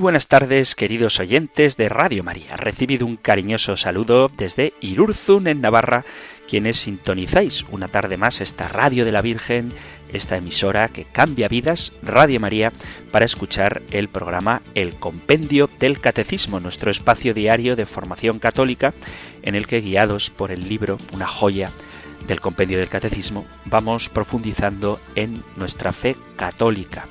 Buenas tardes, queridos oyentes de Radio María. Recibido un cariñoso saludo desde Irurzun, en Navarra, quienes sintonizáis una tarde más esta Radio de la Virgen, esta emisora que cambia vidas, Radio María, para escuchar el programa El Compendio del Catecismo, nuestro espacio diario de formación católica, en el que, guiados por el libro, una joya del Compendio del Catecismo, vamos profundizando en nuestra fe católica.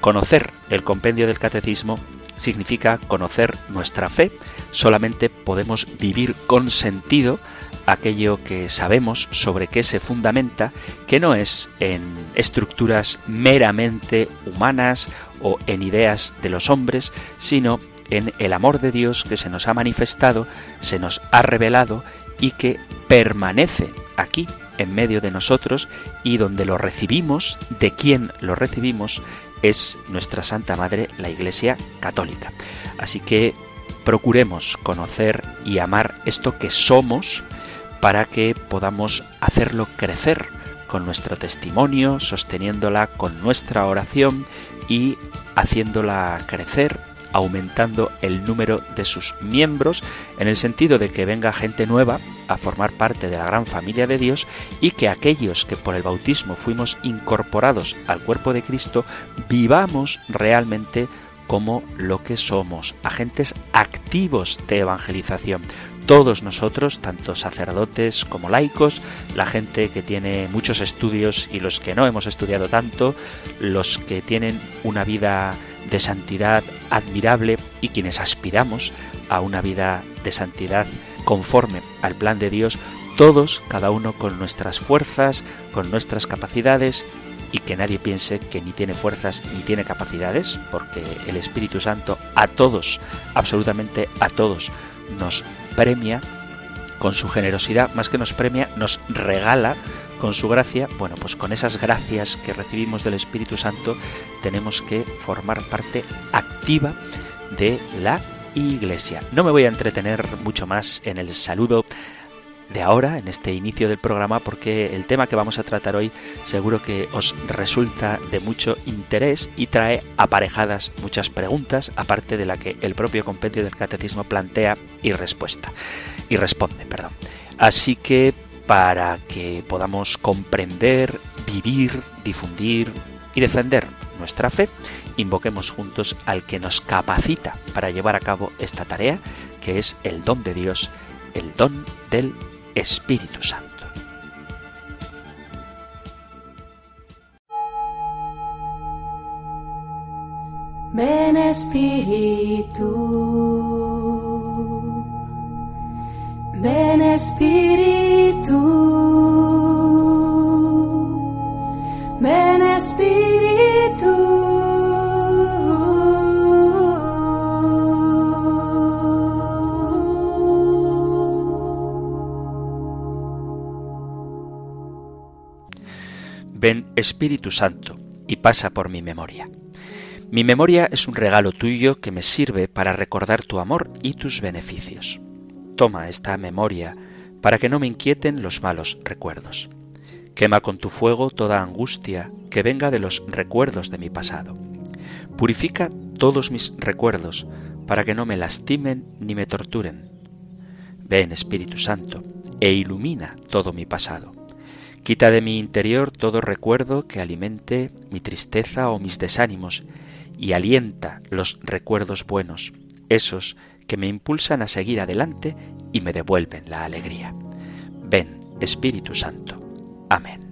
Conocer el Compendio del Catecismo significa conocer nuestra fe. Solamente podemos vivir con sentido aquello que sabemos sobre qué se fundamenta, que no es en estructuras meramente humanas o en ideas de los hombres, sino en el amor de Dios que se nos ha manifestado, se nos ha revelado y que permanece aquí en medio de nosotros y donde lo recibimos, de quien lo recibimos, es nuestra Santa Madre, la Iglesia Católica. Así que procuremos conocer y amar esto que somos para que podamos hacerlo crecer con nuestro testimonio, sosteniéndola con nuestra oración y haciéndola crecer aumentando el número de sus miembros en el sentido de que venga gente nueva a formar parte de la gran familia de Dios y que aquellos que por el bautismo fuimos incorporados al cuerpo de Cristo vivamos realmente como lo que somos, agentes activos de evangelización. Todos nosotros, tanto sacerdotes como laicos, la gente que tiene muchos estudios y los que no hemos estudiado tanto, los que tienen una vida de santidad admirable y quienes aspiramos a una vida de santidad conforme al plan de Dios, todos, cada uno con nuestras fuerzas, con nuestras capacidades, y que nadie piense que ni tiene fuerzas ni tiene capacidades, porque el Espíritu Santo a todos, absolutamente a todos, nos premia con su generosidad, más que nos premia, nos regala con su gracia, bueno, pues con esas gracias que recibimos del Espíritu Santo tenemos que formar parte activa de la Iglesia. No me voy a entretener mucho más en el saludo de ahora, en este inicio del programa, porque el tema que vamos a tratar hoy seguro que os resulta de mucho interés y trae aparejadas muchas preguntas, aparte de la que el propio compendio del catecismo plantea y respuesta. Y responde. Así que para que podamos comprender, vivir, difundir y defender nuestra fe, invoquemos juntos al que nos capacita para llevar a cabo esta tarea, que es el don de Dios, el don del Espíritu Santo. Ven Espíritu. Ven Espíritu, ven Espíritu. Espíritu Santo y pasa por mi memoria. Mi memoria es un regalo tuyo que me sirve para recordar tu amor y tus beneficios. Toma esta memoria para que no me inquieten los malos recuerdos. Quema con tu fuego toda angustia que venga de los recuerdos de mi pasado. Purifica todos mis recuerdos para que no me lastimen ni me torturen. Ven, Espíritu Santo, e ilumina todo mi pasado. Quita de mi interior todo recuerdo que alimente mi tristeza o mis desánimos y alienta los recuerdos buenos, esos que me impulsan a seguir adelante y me devuelven la alegría. Ven, Espíritu Santo. Amén.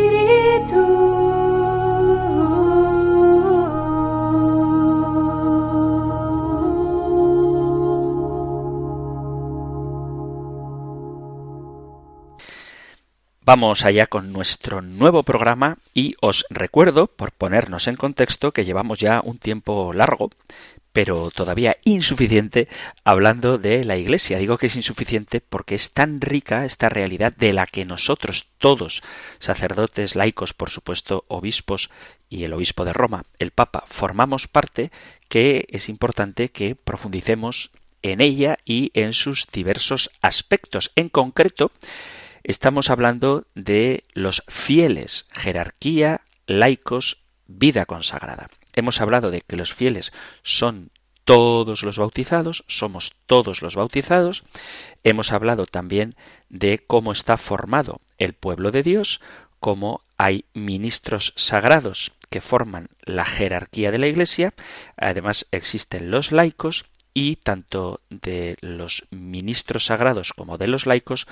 Vamos allá con nuestro nuevo programa y os recuerdo, por ponernos en contexto, que llevamos ya un tiempo largo, pero todavía insuficiente, hablando de la Iglesia. Digo que es insuficiente porque es tan rica esta realidad de la que nosotros todos, sacerdotes, laicos, por supuesto, obispos y el obispo de Roma, el Papa, formamos parte, que es importante que profundicemos en ella y en sus diversos aspectos. En concreto, Estamos hablando de los fieles, jerarquía, laicos, vida consagrada. Hemos hablado de que los fieles son todos los bautizados, somos todos los bautizados. Hemos hablado también de cómo está formado el pueblo de Dios, cómo hay ministros sagrados que forman la jerarquía de la Iglesia. Además existen los laicos y tanto de los ministros sagrados como de los laicos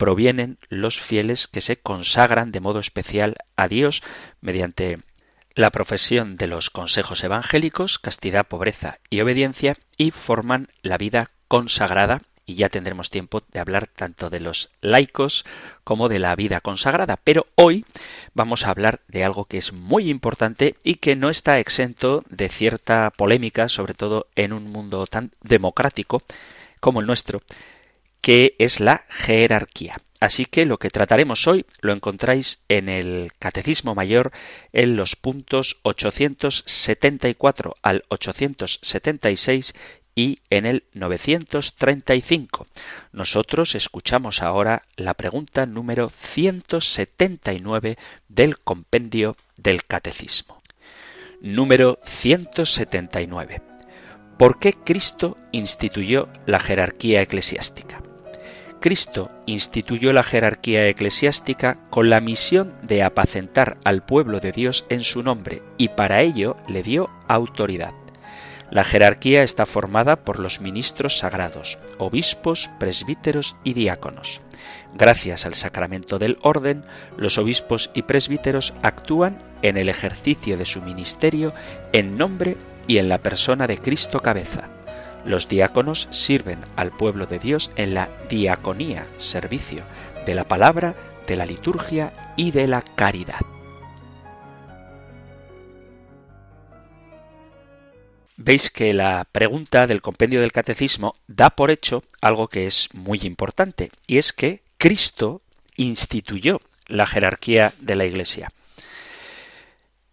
provienen los fieles que se consagran de modo especial a Dios mediante la profesión de los consejos evangélicos, castidad, pobreza y obediencia, y forman la vida consagrada, y ya tendremos tiempo de hablar tanto de los laicos como de la vida consagrada. Pero hoy vamos a hablar de algo que es muy importante y que no está exento de cierta polémica, sobre todo en un mundo tan democrático como el nuestro, que es la jerarquía. Así que lo que trataremos hoy lo encontráis en el Catecismo Mayor en los puntos 874 al 876 y en el 935. Nosotros escuchamos ahora la pregunta número 179 del compendio del Catecismo. Número 179. ¿Por qué Cristo instituyó la jerarquía eclesiástica? Cristo instituyó la jerarquía eclesiástica con la misión de apacentar al pueblo de Dios en su nombre y para ello le dio autoridad. La jerarquía está formada por los ministros sagrados, obispos, presbíteros y diáconos. Gracias al sacramento del orden, los obispos y presbíteros actúan en el ejercicio de su ministerio en nombre y en la persona de Cristo cabeza los diáconos sirven al pueblo de Dios en la diaconía, servicio de la palabra, de la liturgia y de la caridad. Veis que la pregunta del compendio del catecismo da por hecho algo que es muy importante, y es que Cristo instituyó la jerarquía de la Iglesia.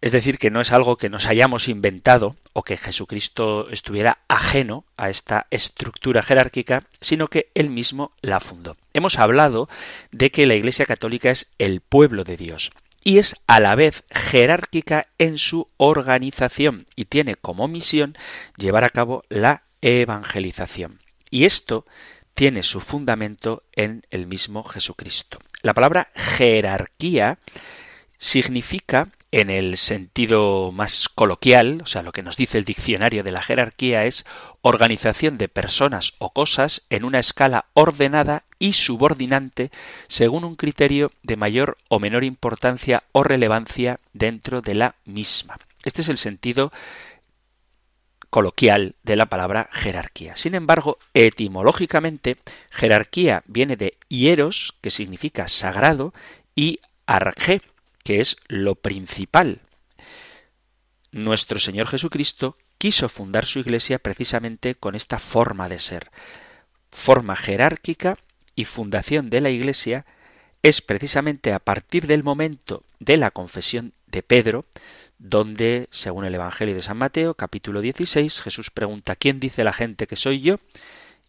Es decir, que no es algo que nos hayamos inventado o que Jesucristo estuviera ajeno a esta estructura jerárquica, sino que él mismo la fundó. Hemos hablado de que la Iglesia Católica es el pueblo de Dios y es a la vez jerárquica en su organización y tiene como misión llevar a cabo la evangelización. Y esto tiene su fundamento en el mismo Jesucristo. La palabra jerarquía significa en el sentido más coloquial, o sea, lo que nos dice el diccionario de la jerarquía es organización de personas o cosas en una escala ordenada y subordinante según un criterio de mayor o menor importancia o relevancia dentro de la misma. Este es el sentido coloquial de la palabra jerarquía. Sin embargo, etimológicamente, jerarquía viene de hieros, que significa sagrado, y arge, que es lo principal. Nuestro Señor Jesucristo quiso fundar su iglesia precisamente con esta forma de ser. Forma jerárquica y fundación de la iglesia es precisamente a partir del momento de la confesión de Pedro, donde, según el Evangelio de San Mateo, capítulo 16, Jesús pregunta ¿quién dice la gente que soy yo?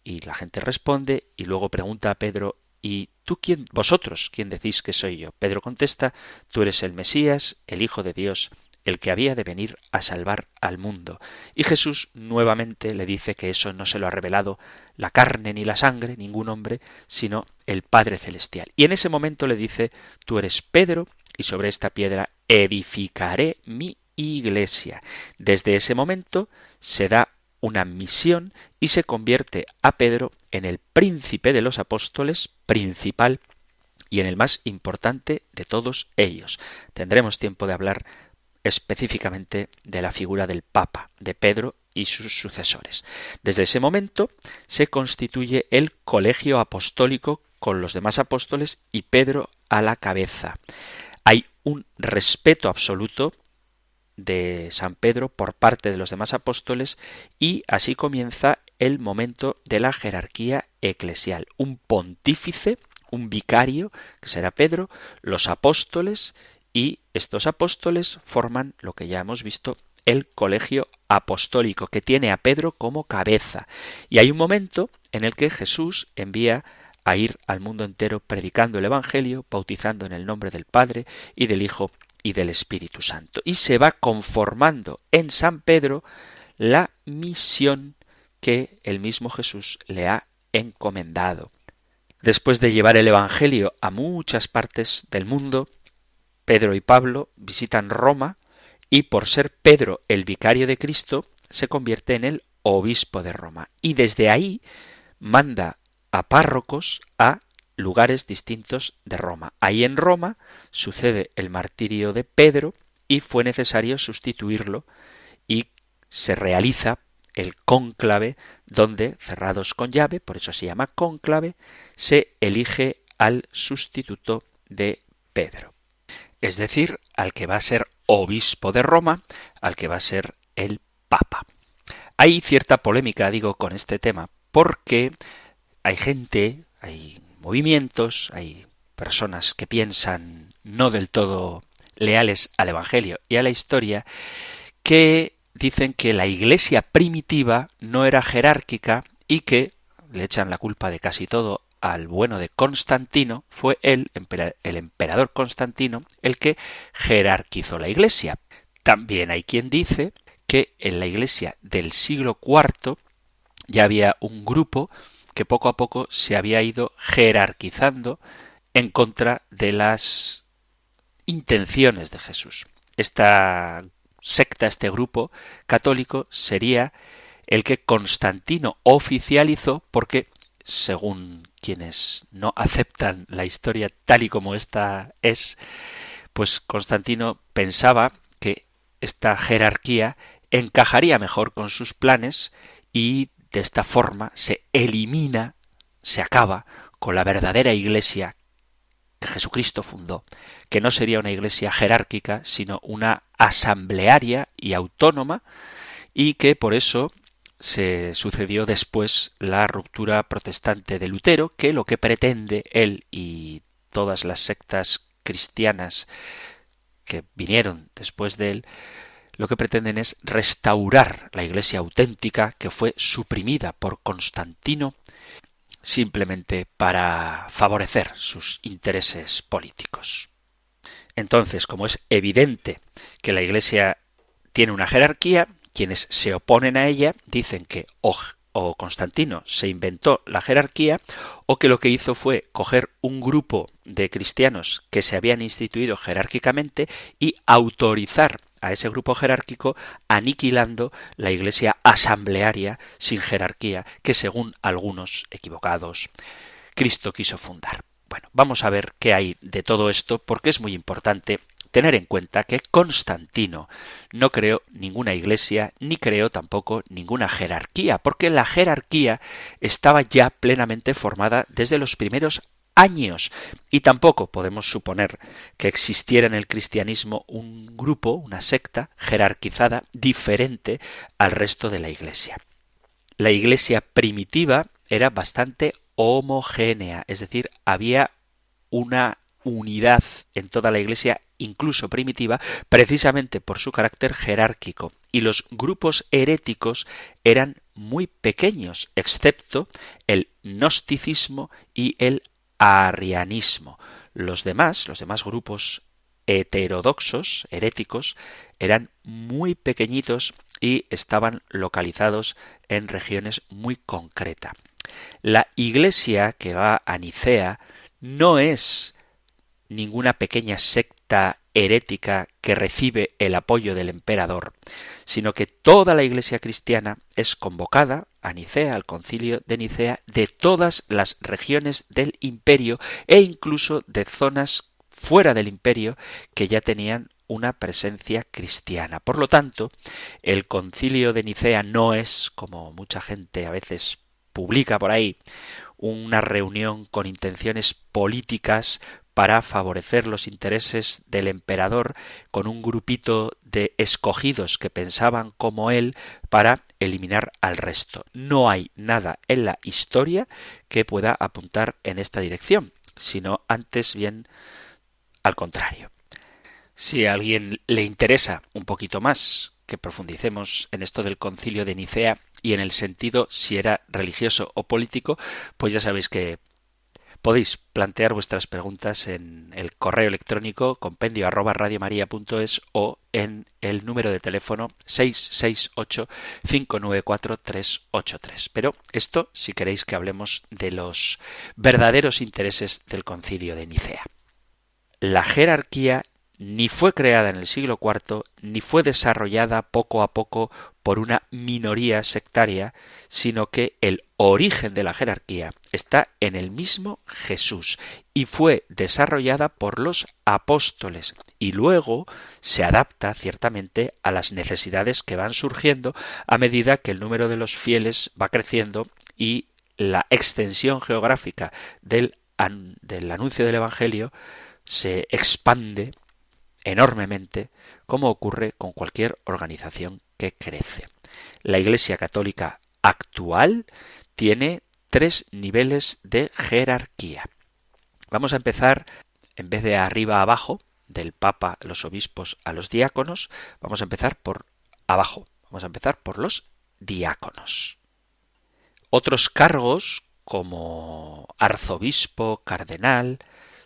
Y la gente responde y luego pregunta a Pedro ¿Y tú quién, vosotros, quién decís que soy yo? Pedro contesta, tú eres el Mesías, el Hijo de Dios, el que había de venir a salvar al mundo. Y Jesús nuevamente le dice que eso no se lo ha revelado la carne ni la sangre, ningún hombre, sino el Padre Celestial. Y en ese momento le dice, tú eres Pedro, y sobre esta piedra edificaré mi iglesia. Desde ese momento se da una misión y se convierte a Pedro en el príncipe de los apóstoles, principal y en el más importante de todos ellos. Tendremos tiempo de hablar específicamente de la figura del Papa, de Pedro y sus sucesores. Desde ese momento se constituye el colegio apostólico con los demás apóstoles y Pedro a la cabeza. Hay un respeto absoluto de San Pedro por parte de los demás apóstoles y así comienza el momento de la jerarquía eclesial. Un pontífice, un vicario, que será Pedro, los apóstoles y estos apóstoles forman lo que ya hemos visto el colegio apostólico, que tiene a Pedro como cabeza. Y hay un momento en el que Jesús envía a ir al mundo entero predicando el Evangelio, bautizando en el nombre del Padre y del Hijo y del Espíritu Santo. Y se va conformando en San Pedro la misión que el mismo Jesús le ha encomendado. Después de llevar el Evangelio a muchas partes del mundo, Pedro y Pablo visitan Roma y por ser Pedro el vicario de Cristo, se convierte en el obispo de Roma. Y desde ahí manda a párrocos a lugares distintos de Roma. Ahí en Roma sucede el martirio de Pedro y fue necesario sustituirlo y se realiza el cónclave donde, cerrados con llave, por eso se llama cónclave, se elige al sustituto de Pedro. Es decir, al que va a ser obispo de Roma, al que va a ser el Papa. Hay cierta polémica, digo, con este tema, porque hay gente, hay movimientos, hay personas que piensan no del todo leales al Evangelio y a la historia, que dicen que la Iglesia primitiva no era jerárquica y que le echan la culpa de casi todo al bueno de Constantino, fue él, el emperador Constantino, el que jerarquizó la Iglesia. También hay quien dice que en la Iglesia del siglo IV ya había un grupo que poco a poco se había ido jerarquizando en contra de las intenciones de Jesús. Esta secta, este grupo católico, sería el que Constantino oficializó porque, según quienes no aceptan la historia tal y como esta es, pues Constantino pensaba que esta jerarquía encajaría mejor con sus planes y de esta forma se elimina, se acaba con la verdadera iglesia que Jesucristo fundó, que no sería una iglesia jerárquica, sino una asamblearia y autónoma, y que por eso se sucedió después la ruptura protestante de Lutero, que lo que pretende él y todas las sectas cristianas que vinieron después de él, lo que pretenden es restaurar la Iglesia auténtica que fue suprimida por Constantino simplemente para favorecer sus intereses políticos. Entonces, como es evidente que la Iglesia tiene una jerarquía, quienes se oponen a ella dicen que o, o, Constantino se inventó la jerarquía o que lo que hizo fue coger un grupo de cristianos que se habían instituido jerárquicamente y autorizar a ese grupo jerárquico aniquilando la iglesia asamblearia sin jerarquía que según algunos equivocados Cristo quiso fundar. Bueno, vamos a ver qué hay de todo esto porque es muy importante tener en cuenta que Constantino no creó ninguna iglesia ni creó tampoco ninguna jerarquía, porque la jerarquía estaba ya plenamente formada desde los primeros años. Y tampoco podemos suponer que existiera en el cristianismo un grupo, una secta jerarquizada diferente al resto de la Iglesia. La Iglesia primitiva era bastante homogénea, es decir, había una unidad en toda la Iglesia, incluso primitiva, precisamente por su carácter jerárquico, y los grupos heréticos eran muy pequeños, excepto el gnosticismo y el arrianismo. Los demás, los demás grupos heterodoxos, heréticos, eran muy pequeñitos y estaban localizados en regiones muy concretas. La iglesia que va a Nicea no es ninguna pequeña secta herética que recibe el apoyo del emperador, sino que toda la Iglesia cristiana es convocada a Nicea, al concilio de Nicea, de todas las regiones del imperio e incluso de zonas fuera del imperio que ya tenían una presencia cristiana. Por lo tanto, el concilio de Nicea no es, como mucha gente a veces publica por ahí, una reunión con intenciones políticas para favorecer los intereses del emperador con un grupito de escogidos que pensaban como él para eliminar al resto. No hay nada en la historia que pueda apuntar en esta dirección, sino antes bien al contrario. Si a alguien le interesa un poquito más que profundicemos en esto del concilio de Nicea y en el sentido si era religioso o político, pues ya sabéis que podéis plantear vuestras preguntas en el correo electrónico compendio arroba radiomaria.es o en el número de teléfono 668 594 383. Pero esto si queréis que hablemos de los verdaderos intereses del concilio de Nicea. La jerarquía ni fue creada en el siglo IV, ni fue desarrollada poco a poco por una minoría sectaria, sino que el origen de la jerarquía está en el mismo Jesús y fue desarrollada por los apóstoles y luego se adapta ciertamente a las necesidades que van surgiendo a medida que el número de los fieles va creciendo y la extensión geográfica del, del anuncio del Evangelio se expande enormemente, como ocurre con cualquier organización que crece. La Iglesia Católica actual tiene tres niveles de jerarquía. Vamos a empezar, en vez de arriba a abajo, del Papa, los obispos a los diáconos, vamos a empezar por abajo. Vamos a empezar por los diáconos. Otros cargos, como arzobispo, cardenal,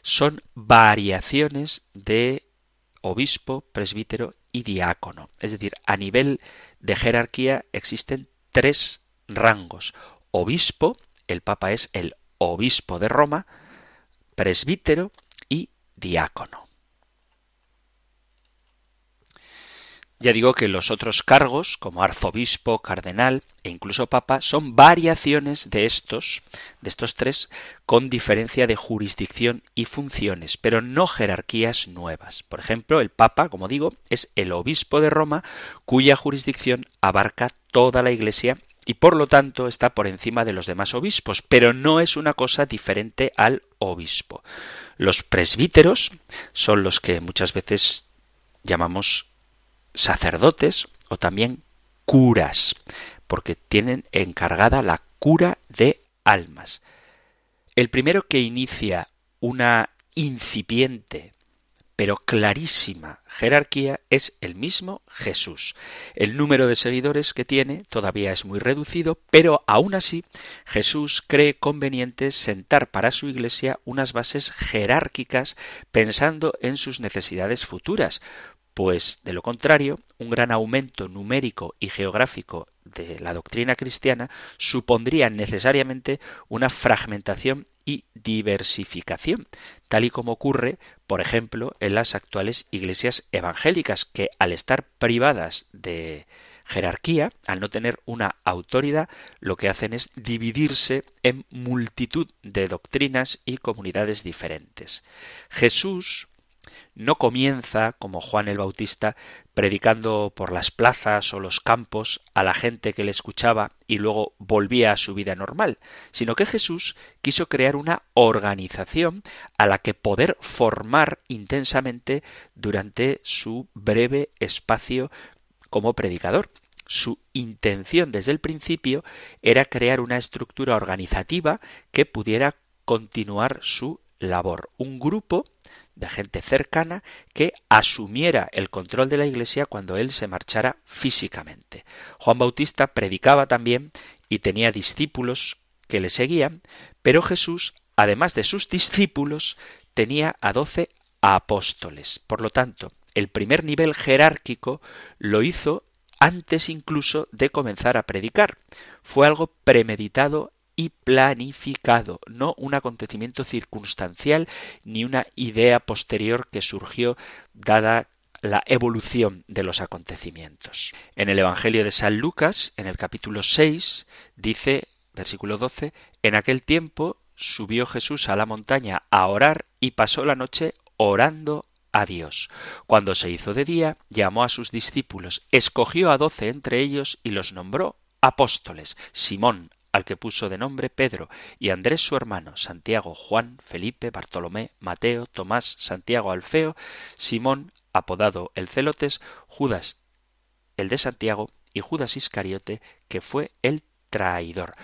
son variaciones de obispo, presbítero y diácono. Es decir, a nivel de jerarquía existen tres rangos. Obispo, el Papa es el obispo de Roma, presbítero y diácono. Ya digo que los otros cargos, como arzobispo, cardenal e incluso papa, son variaciones de estos, de estos tres, con diferencia de jurisdicción y funciones, pero no jerarquías nuevas. Por ejemplo, el papa, como digo, es el obispo de Roma, cuya jurisdicción abarca toda la Iglesia y por lo tanto está por encima de los demás obispos, pero no es una cosa diferente al obispo. Los presbíteros son los que muchas veces llamamos sacerdotes o también curas, porque tienen encargada la cura de almas. El primero que inicia una incipiente pero clarísima jerarquía es el mismo Jesús. El número de seguidores que tiene todavía es muy reducido, pero aún así Jesús cree conveniente sentar para su Iglesia unas bases jerárquicas pensando en sus necesidades futuras, pues de lo contrario, un gran aumento numérico y geográfico de la doctrina cristiana supondría necesariamente una fragmentación y diversificación, tal y como ocurre, por ejemplo, en las actuales iglesias evangélicas, que al estar privadas de jerarquía, al no tener una autoridad, lo que hacen es dividirse en multitud de doctrinas y comunidades diferentes. Jesús no comienza, como Juan el Bautista, predicando por las plazas o los campos a la gente que le escuchaba y luego volvía a su vida normal, sino que Jesús quiso crear una organización a la que poder formar intensamente durante su breve espacio como predicador. Su intención desde el principio era crear una estructura organizativa que pudiera continuar su labor, un grupo de gente cercana que asumiera el control de la Iglesia cuando él se marchara físicamente. Juan Bautista predicaba también y tenía discípulos que le seguían, pero Jesús, además de sus discípulos, tenía a doce apóstoles. Por lo tanto, el primer nivel jerárquico lo hizo antes incluso de comenzar a predicar. Fue algo premeditado y planificado, no un acontecimiento circunstancial ni una idea posterior que surgió dada la evolución de los acontecimientos. En el Evangelio de San Lucas, en el capítulo 6, dice, versículo 12, en aquel tiempo subió Jesús a la montaña a orar y pasó la noche orando a Dios. Cuando se hizo de día, llamó a sus discípulos, escogió a doce entre ellos y los nombró apóstoles, Simón, al que puso de nombre Pedro, y Andrés su hermano, Santiago, Juan, Felipe, Bartolomé, Mateo, Tomás, Santiago Alfeo, Simón, apodado el Celotes, Judas el de Santiago y Judas Iscariote, que fue el traidor.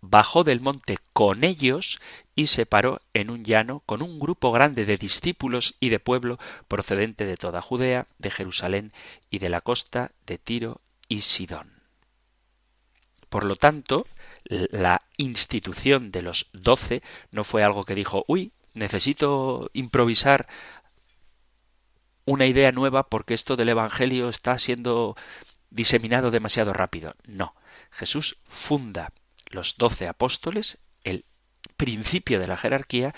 Bajó del monte con ellos y se paró en un llano con un grupo grande de discípulos y de pueblo procedente de toda Judea, de Jerusalén y de la costa de Tiro y Sidón. Por lo tanto, la institución de los doce no fue algo que dijo, uy, necesito improvisar una idea nueva porque esto del Evangelio está siendo diseminado demasiado rápido. No, Jesús funda los doce apóstoles, el principio de la jerarquía,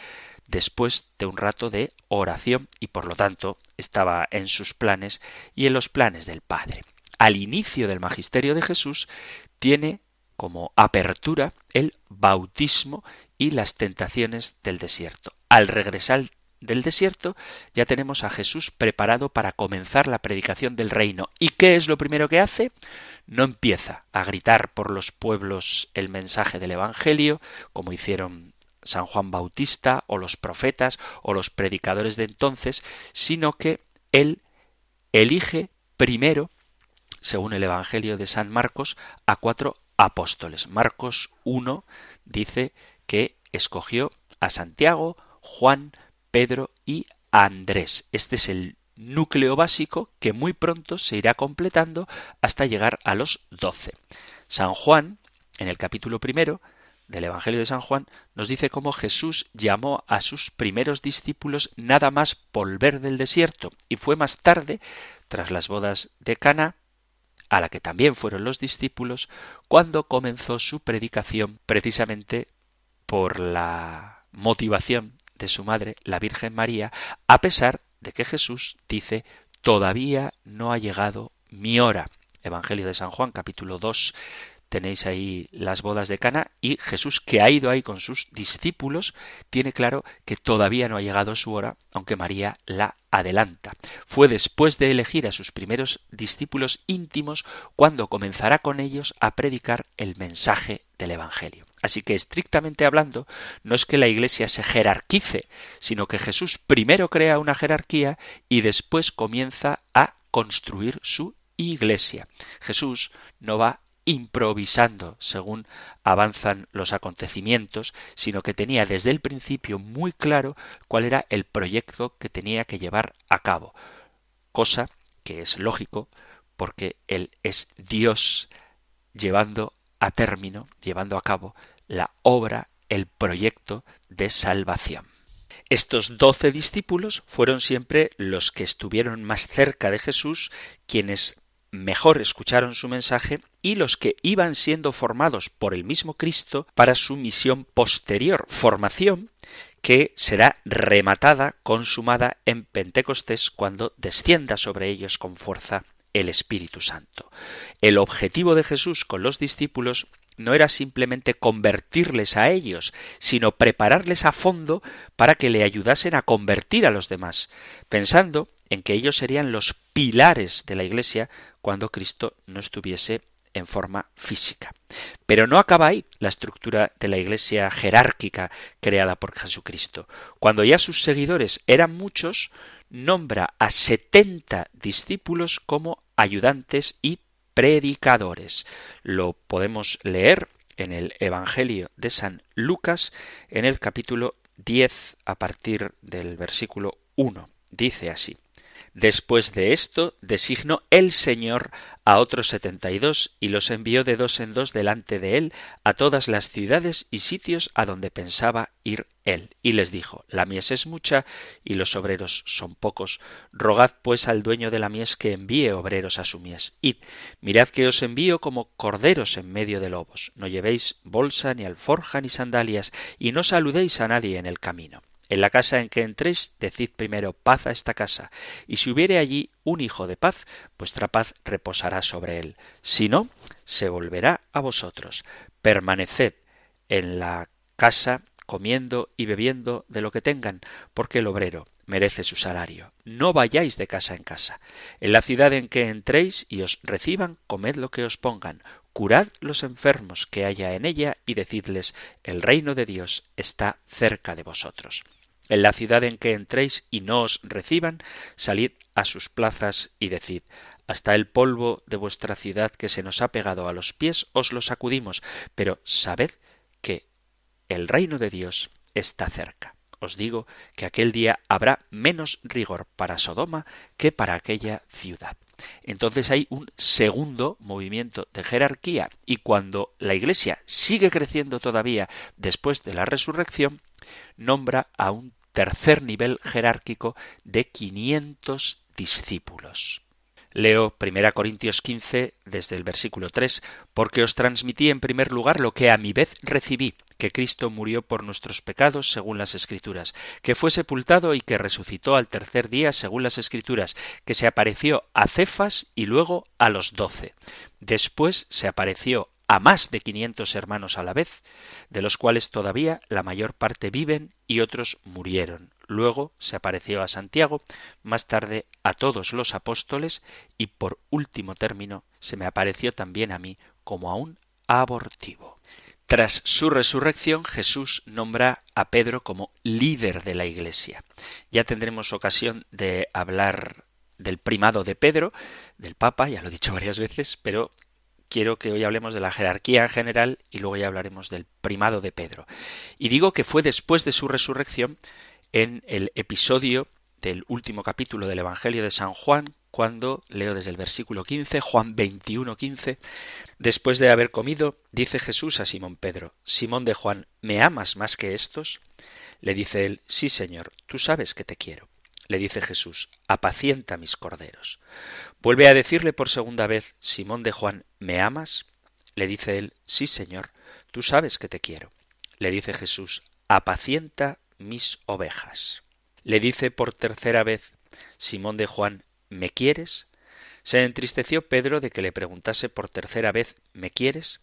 después de un rato de oración y por lo tanto estaba en sus planes y en los planes del Padre. Al inicio del magisterio de Jesús tiene como apertura el bautismo y las tentaciones del desierto. Al regresar del desierto ya tenemos a Jesús preparado para comenzar la predicación del reino. ¿Y qué es lo primero que hace? No empieza a gritar por los pueblos el mensaje del Evangelio, como hicieron San Juan Bautista o los profetas o los predicadores de entonces, sino que él elige primero, según el Evangelio de San Marcos, a cuatro apóstoles. Marcos 1 dice que escogió a Santiago, Juan, Pedro y Andrés. Este es el núcleo básico que muy pronto se irá completando hasta llegar a los doce. San Juan, en el capítulo primero del Evangelio de San Juan, nos dice cómo Jesús llamó a sus primeros discípulos nada más volver del desierto, y fue más tarde, tras las bodas de Cana, a la que también fueron los discípulos, cuando comenzó su predicación precisamente por la motivación de su madre, la Virgen María, a pesar de que Jesús dice todavía no ha llegado mi hora. Evangelio de San Juan, capítulo 2, tenéis ahí las bodas de Cana y Jesús que ha ido ahí con sus discípulos tiene claro que todavía no ha llegado su hora, aunque María la adelanta. Fue después de elegir a sus primeros discípulos íntimos cuando comenzará con ellos a predicar el mensaje del Evangelio. Así que estrictamente hablando, no es que la Iglesia se jerarquice, sino que Jesús primero crea una jerarquía y después comienza a construir su Iglesia. Jesús no va improvisando según avanzan los acontecimientos, sino que tenía desde el principio muy claro cuál era el proyecto que tenía que llevar a cabo, cosa que es lógico porque Él es Dios llevando a término, llevando a cabo la obra, el proyecto de salvación. Estos doce discípulos fueron siempre los que estuvieron más cerca de Jesús, quienes mejor escucharon su mensaje y los que iban siendo formados por el mismo Cristo para su misión posterior, formación que será rematada, consumada en Pentecostés cuando descienda sobre ellos con fuerza el Espíritu Santo. El objetivo de Jesús con los discípulos no era simplemente convertirles a ellos, sino prepararles a fondo para que le ayudasen a convertir a los demás, pensando en que ellos serían los pilares de la Iglesia cuando Cristo no estuviese en forma física. Pero no acaba ahí la estructura de la Iglesia jerárquica creada por Jesucristo. Cuando ya sus seguidores eran muchos, nombra a setenta discípulos como ayudantes y predicadores. Lo podemos leer en el Evangelio de San Lucas en el capítulo 10 a partir del versículo 1. Dice así. Después de esto, designó el Señor a otros setenta y dos, y los envió de dos en dos delante de él a todas las ciudades y sitios a donde pensaba ir él. Y les dijo, La mies es mucha, y los obreros son pocos. Rogad pues al dueño de la mies que envíe obreros a su mies. Id, mirad que os envío como corderos en medio de lobos. No llevéis bolsa, ni alforja, ni sandalias, y no saludéis a nadie en el camino. En la casa en que entréis, decid primero paz a esta casa, y si hubiere allí un hijo de paz, vuestra paz reposará sobre él. Si no, se volverá a vosotros. Permaneced en la casa comiendo y bebiendo de lo que tengan, porque el obrero merece su salario. No vayáis de casa en casa. En la ciudad en que entréis y os reciban, comed lo que os pongan. curad los enfermos que haya en ella y decidles, el reino de Dios está cerca de vosotros. En la ciudad en que entréis y no os reciban, salid a sus plazas y decid, hasta el polvo de vuestra ciudad que se nos ha pegado a los pies os lo sacudimos, pero sabed que el reino de Dios está cerca. Os digo que aquel día habrá menos rigor para Sodoma que para aquella ciudad. Entonces hay un segundo movimiento de jerarquía y cuando la Iglesia sigue creciendo todavía después de la resurrección, nombra a un tercer nivel jerárquico de 500 discípulos. Leo 1 Corintios 15 desde el versículo 3, porque os transmití en primer lugar lo que a mi vez recibí, que Cristo murió por nuestros pecados según las Escrituras, que fue sepultado y que resucitó al tercer día según las Escrituras, que se apareció a Cefas y luego a los doce. Después se apareció a más de quinientos hermanos a la vez, de los cuales todavía la mayor parte viven y otros murieron. Luego se apareció a Santiago, más tarde a todos los apóstoles y por último término se me apareció también a mí como a un abortivo. Tras su resurrección, Jesús nombra a Pedro como líder de la Iglesia. Ya tendremos ocasión de hablar del primado de Pedro, del Papa, ya lo he dicho varias veces, pero quiero que hoy hablemos de la jerarquía en general y luego ya hablaremos del primado de Pedro. Y digo que fue después de su resurrección en el episodio del último capítulo del Evangelio de San Juan, cuando leo desde el versículo 15, Juan 21, 15, después de haber comido, dice Jesús a Simón Pedro, Simón de Juan, ¿me amas más que estos? Le dice él, sí, Señor, tú sabes que te quiero. Le dice Jesús, apacienta mis corderos. Vuelve a decirle por segunda vez, Simón de Juan, ¿me amas? Le dice él, sí, Señor, tú sabes que te quiero. Le dice Jesús, apacienta mis ovejas. Le dice por tercera vez Simón de Juan, ¿me quieres? Se entristeció Pedro de que le preguntase por tercera vez ¿me quieres?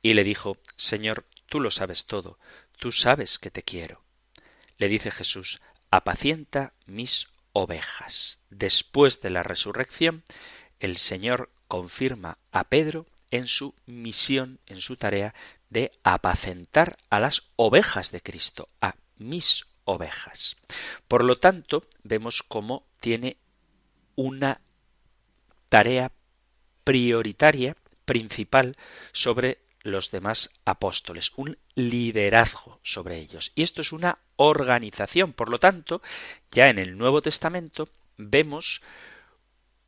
y le dijo Señor, tú lo sabes todo, tú sabes que te quiero. Le dice Jesús, apacienta mis ovejas. Después de la resurrección, el Señor confirma a Pedro en su misión, en su tarea de apacentar a las ovejas de Cristo, a mis ovejas. Por lo tanto, vemos cómo tiene una tarea prioritaria, principal, sobre los demás apóstoles, un liderazgo sobre ellos. Y esto es una organización. Por lo tanto, ya en el Nuevo Testamento vemos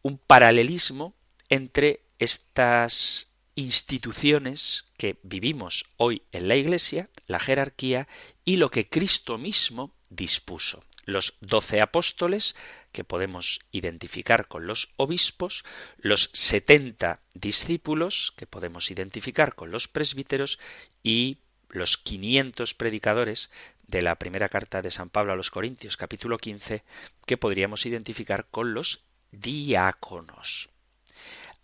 un paralelismo entre estas instituciones que vivimos hoy en la Iglesia, la jerarquía, y lo que Cristo mismo dispuso. Los doce apóstoles, que podemos identificar con los obispos, los setenta discípulos, que podemos identificar con los presbíteros, y los quinientos predicadores de la primera carta de San Pablo a los Corintios, capítulo quince, que podríamos identificar con los diáconos.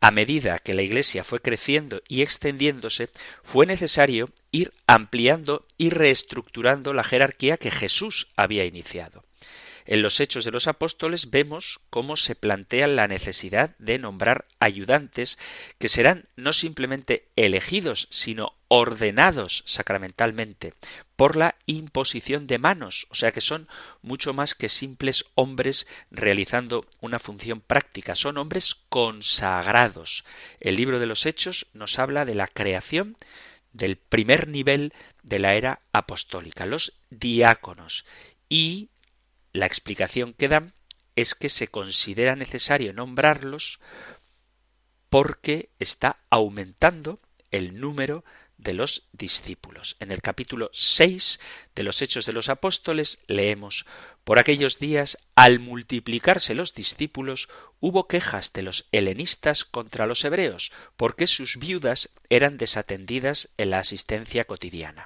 A medida que la Iglesia fue creciendo y extendiéndose, fue necesario ir ampliando y reestructurando la jerarquía que Jesús había iniciado. En los Hechos de los Apóstoles vemos cómo se plantea la necesidad de nombrar ayudantes que serán no simplemente elegidos, sino ordenados sacramentalmente por la imposición de manos, o sea que son mucho más que simples hombres realizando una función práctica, son hombres consagrados. El libro de los Hechos nos habla de la creación del primer nivel de la era apostólica, los diáconos, y la explicación que dan es que se considera necesario nombrarlos porque está aumentando el número de los discípulos. En el capítulo 6 de los Hechos de los Apóstoles leemos Por aquellos días, al multiplicarse los discípulos, hubo quejas de los helenistas contra los hebreos, porque sus viudas eran desatendidas en la asistencia cotidiana.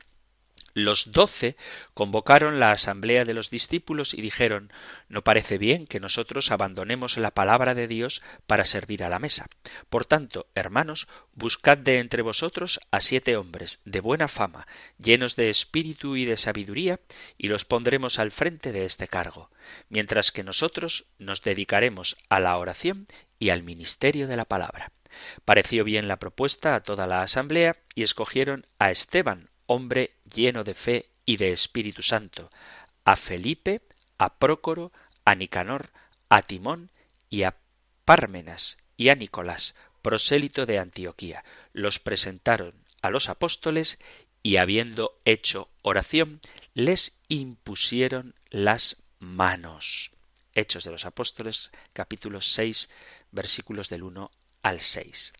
Los doce convocaron la asamblea de los discípulos y dijeron No parece bien que nosotros abandonemos la palabra de Dios para servir a la mesa. Por tanto, hermanos, buscad de entre vosotros a siete hombres de buena fama, llenos de espíritu y de sabiduría, y los pondremos al frente de este cargo, mientras que nosotros nos dedicaremos a la oración y al ministerio de la palabra. Pareció bien la propuesta a toda la asamblea y escogieron a Esteban, hombre lleno de fe y de Espíritu Santo, a Felipe, a Prócoro, a Nicanor, a Timón y a Pármenas y a Nicolás, prosélito de Antioquía. Los presentaron a los apóstoles y habiendo hecho oración, les impusieron las manos. Hechos de los Apóstoles, capítulo 6, versículos del 1 al 6.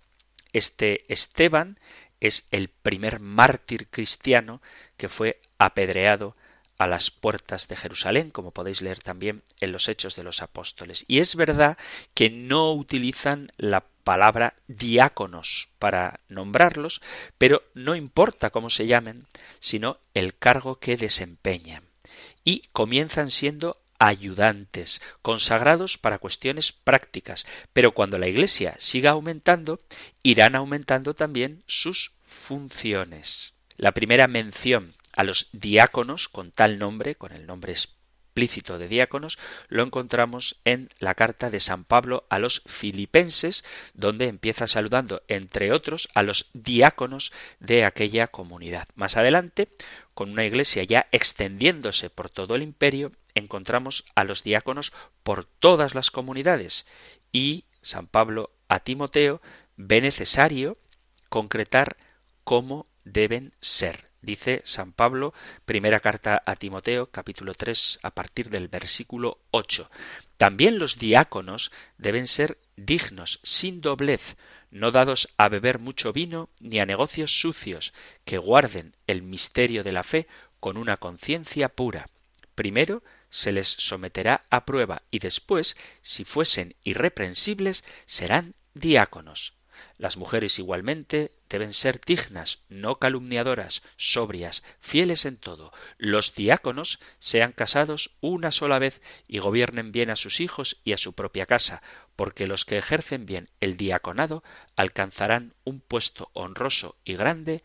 Este Esteban es el primer mártir cristiano que fue apedreado a las puertas de Jerusalén, como podéis leer también en los Hechos de los Apóstoles. Y es verdad que no utilizan la palabra diáconos para nombrarlos, pero no importa cómo se llamen, sino el cargo que desempeñan. Y comienzan siendo ayudantes, consagrados para cuestiones prácticas, pero cuando la Iglesia siga aumentando, irán aumentando también sus funciones. La primera mención a los diáconos con tal nombre, con el nombre explícito de diáconos, lo encontramos en la carta de San Pablo a los filipenses, donde empieza saludando, entre otros, a los diáconos de aquella comunidad. Más adelante, con una iglesia ya extendiéndose por todo el imperio, encontramos a los diáconos por todas las comunidades y San Pablo a Timoteo ve necesario concretar cómo deben ser. Dice San Pablo, primera carta a Timoteo, capítulo 3, a partir del versículo 8. También los diáconos deben ser dignos, sin doblez, no dados a beber mucho vino ni a negocios sucios, que guarden el misterio de la fe con una conciencia pura. Primero se les someterá a prueba y después, si fuesen irreprensibles, serán diáconos. Las mujeres igualmente deben ser dignas, no calumniadoras, sobrias, fieles en todo. Los diáconos sean casados una sola vez y gobiernen bien a sus hijos y a su propia casa, porque los que ejercen bien el diaconado alcanzarán un puesto honroso y grande,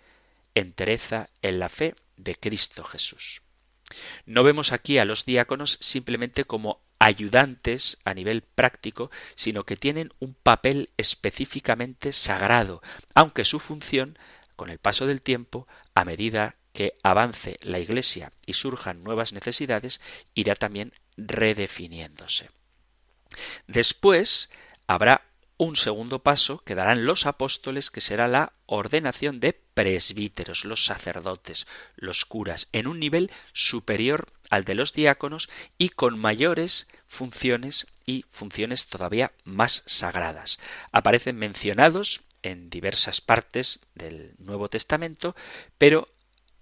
entereza en la fe de Cristo Jesús. No vemos aquí a los diáconos simplemente como ayudantes a nivel práctico, sino que tienen un papel específicamente sagrado, aunque su función, con el paso del tiempo, a medida que avance la Iglesia y surjan nuevas necesidades, irá también redefiniéndose. Después habrá un segundo paso que darán los apóstoles, que será la ordenación de presbíteros, los sacerdotes, los curas, en un nivel superior al de los diáconos y con mayores funciones y funciones todavía más sagradas. Aparecen mencionados en diversas partes del Nuevo Testamento, pero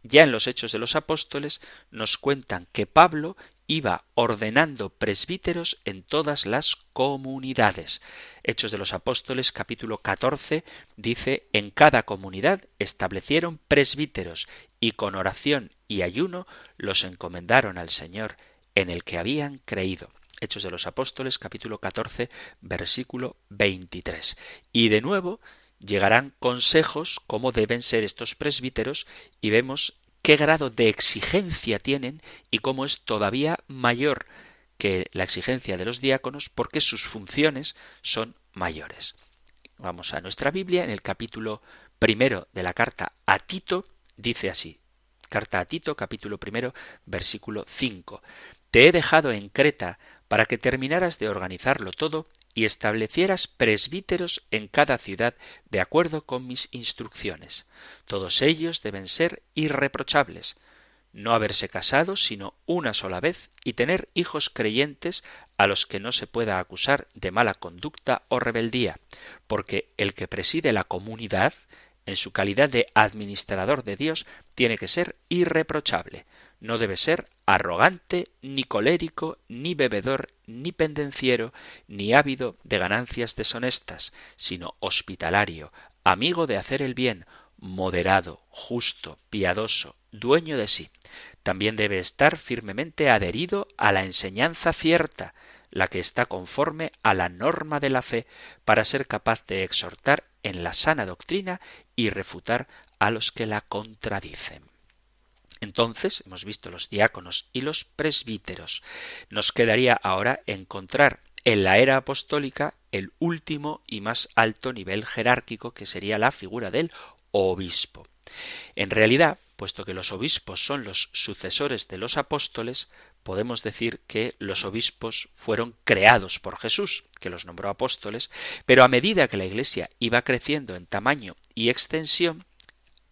ya en los Hechos de los Apóstoles nos cuentan que Pablo iba ordenando presbíteros en todas las comunidades. Hechos de los Apóstoles capítulo 14 dice, en cada comunidad establecieron presbíteros y con oración y ayuno los encomendaron al Señor en el que habían creído. Hechos de los Apóstoles capítulo 14 versículo 23. Y de nuevo llegarán consejos cómo deben ser estos presbíteros y vemos qué grado de exigencia tienen y cómo es todavía mayor que la exigencia de los diáconos porque sus funciones son mayores. Vamos a nuestra Biblia, en el capítulo primero de la carta a Tito, dice así. Carta a Tito, capítulo primero, versículo 5. Te he dejado en Creta para que terminaras de organizarlo todo y establecieras presbíteros en cada ciudad de acuerdo con mis instrucciones. Todos ellos deben ser irreprochables, no haberse casado sino una sola vez y tener hijos creyentes a los que no se pueda acusar de mala conducta o rebeldía, porque el que preside la comunidad, en su calidad de administrador de Dios, tiene que ser irreprochable, no debe ser arrogante, ni colérico, ni bebedor, ni pendenciero, ni ávido de ganancias deshonestas, sino hospitalario, amigo de hacer el bien, moderado, justo, piadoso, dueño de sí. También debe estar firmemente adherido a la enseñanza cierta, la que está conforme a la norma de la fe, para ser capaz de exhortar en la sana doctrina y refutar a los que la contradicen. Entonces, hemos visto los diáconos y los presbíteros. Nos quedaría ahora encontrar en la era apostólica el último y más alto nivel jerárquico que sería la figura del obispo. En realidad, puesto que los obispos son los sucesores de los apóstoles, podemos decir que los obispos fueron creados por Jesús, que los nombró apóstoles, pero a medida que la Iglesia iba creciendo en tamaño y extensión,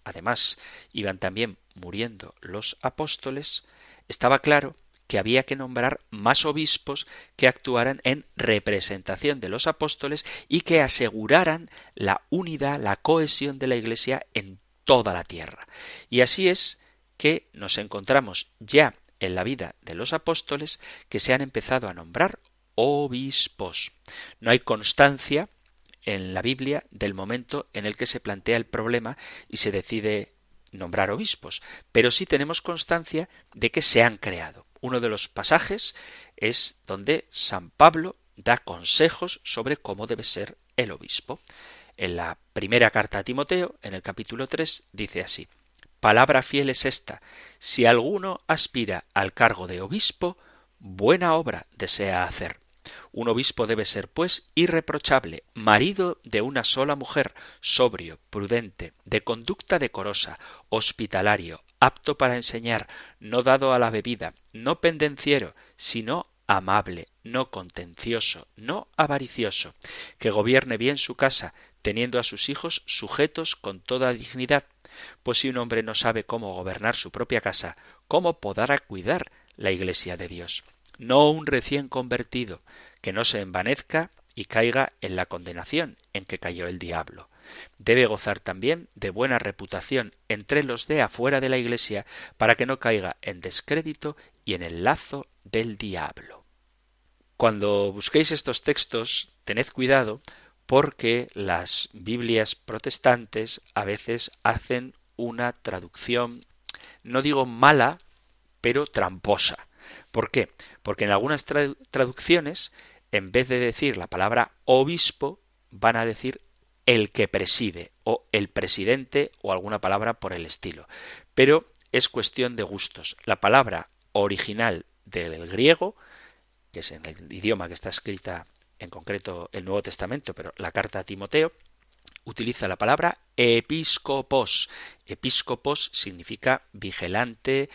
además iban también muriendo los apóstoles, estaba claro que había que nombrar más obispos que actuaran en representación de los apóstoles y que aseguraran la unidad, la cohesión de la Iglesia en toda la tierra. Y así es que nos encontramos ya en la vida de los apóstoles que se han empezado a nombrar obispos. No hay constancia en la Biblia del momento en el que se plantea el problema y se decide nombrar obispos, pero sí tenemos constancia de que se han creado. Uno de los pasajes es donde San Pablo da consejos sobre cómo debe ser el obispo. En la primera carta a Timoteo, en el capítulo 3, dice así Palabra fiel es esta si alguno aspira al cargo de obispo, buena obra desea hacer. Un obispo debe ser, pues, irreprochable, marido de una sola mujer, sobrio, prudente, de conducta decorosa, hospitalario, apto para enseñar, no dado a la bebida, no pendenciero, sino amable, no contencioso, no avaricioso, que gobierne bien su casa, teniendo a sus hijos sujetos con toda dignidad, pues si un hombre no sabe cómo gobernar su propia casa, ¿cómo podrá cuidar la Iglesia de Dios? No un recién convertido, que no se envanezca y caiga en la condenación en que cayó el diablo debe gozar también de buena reputación entre los de afuera de la Iglesia para que no caiga en descrédito y en el lazo del diablo. Cuando busquéis estos textos, tened cuidado porque las Biblias protestantes a veces hacen una traducción, no digo mala, pero tramposa. ¿Por qué? Porque en algunas traducciones, en vez de decir la palabra obispo, van a decir el que preside o el presidente o alguna palabra por el estilo. Pero es cuestión de gustos. La palabra original del griego, que es en el idioma que está escrita en concreto el Nuevo Testamento, pero la carta a Timoteo, utiliza la palabra episcopos. Episcopos significa vigilante,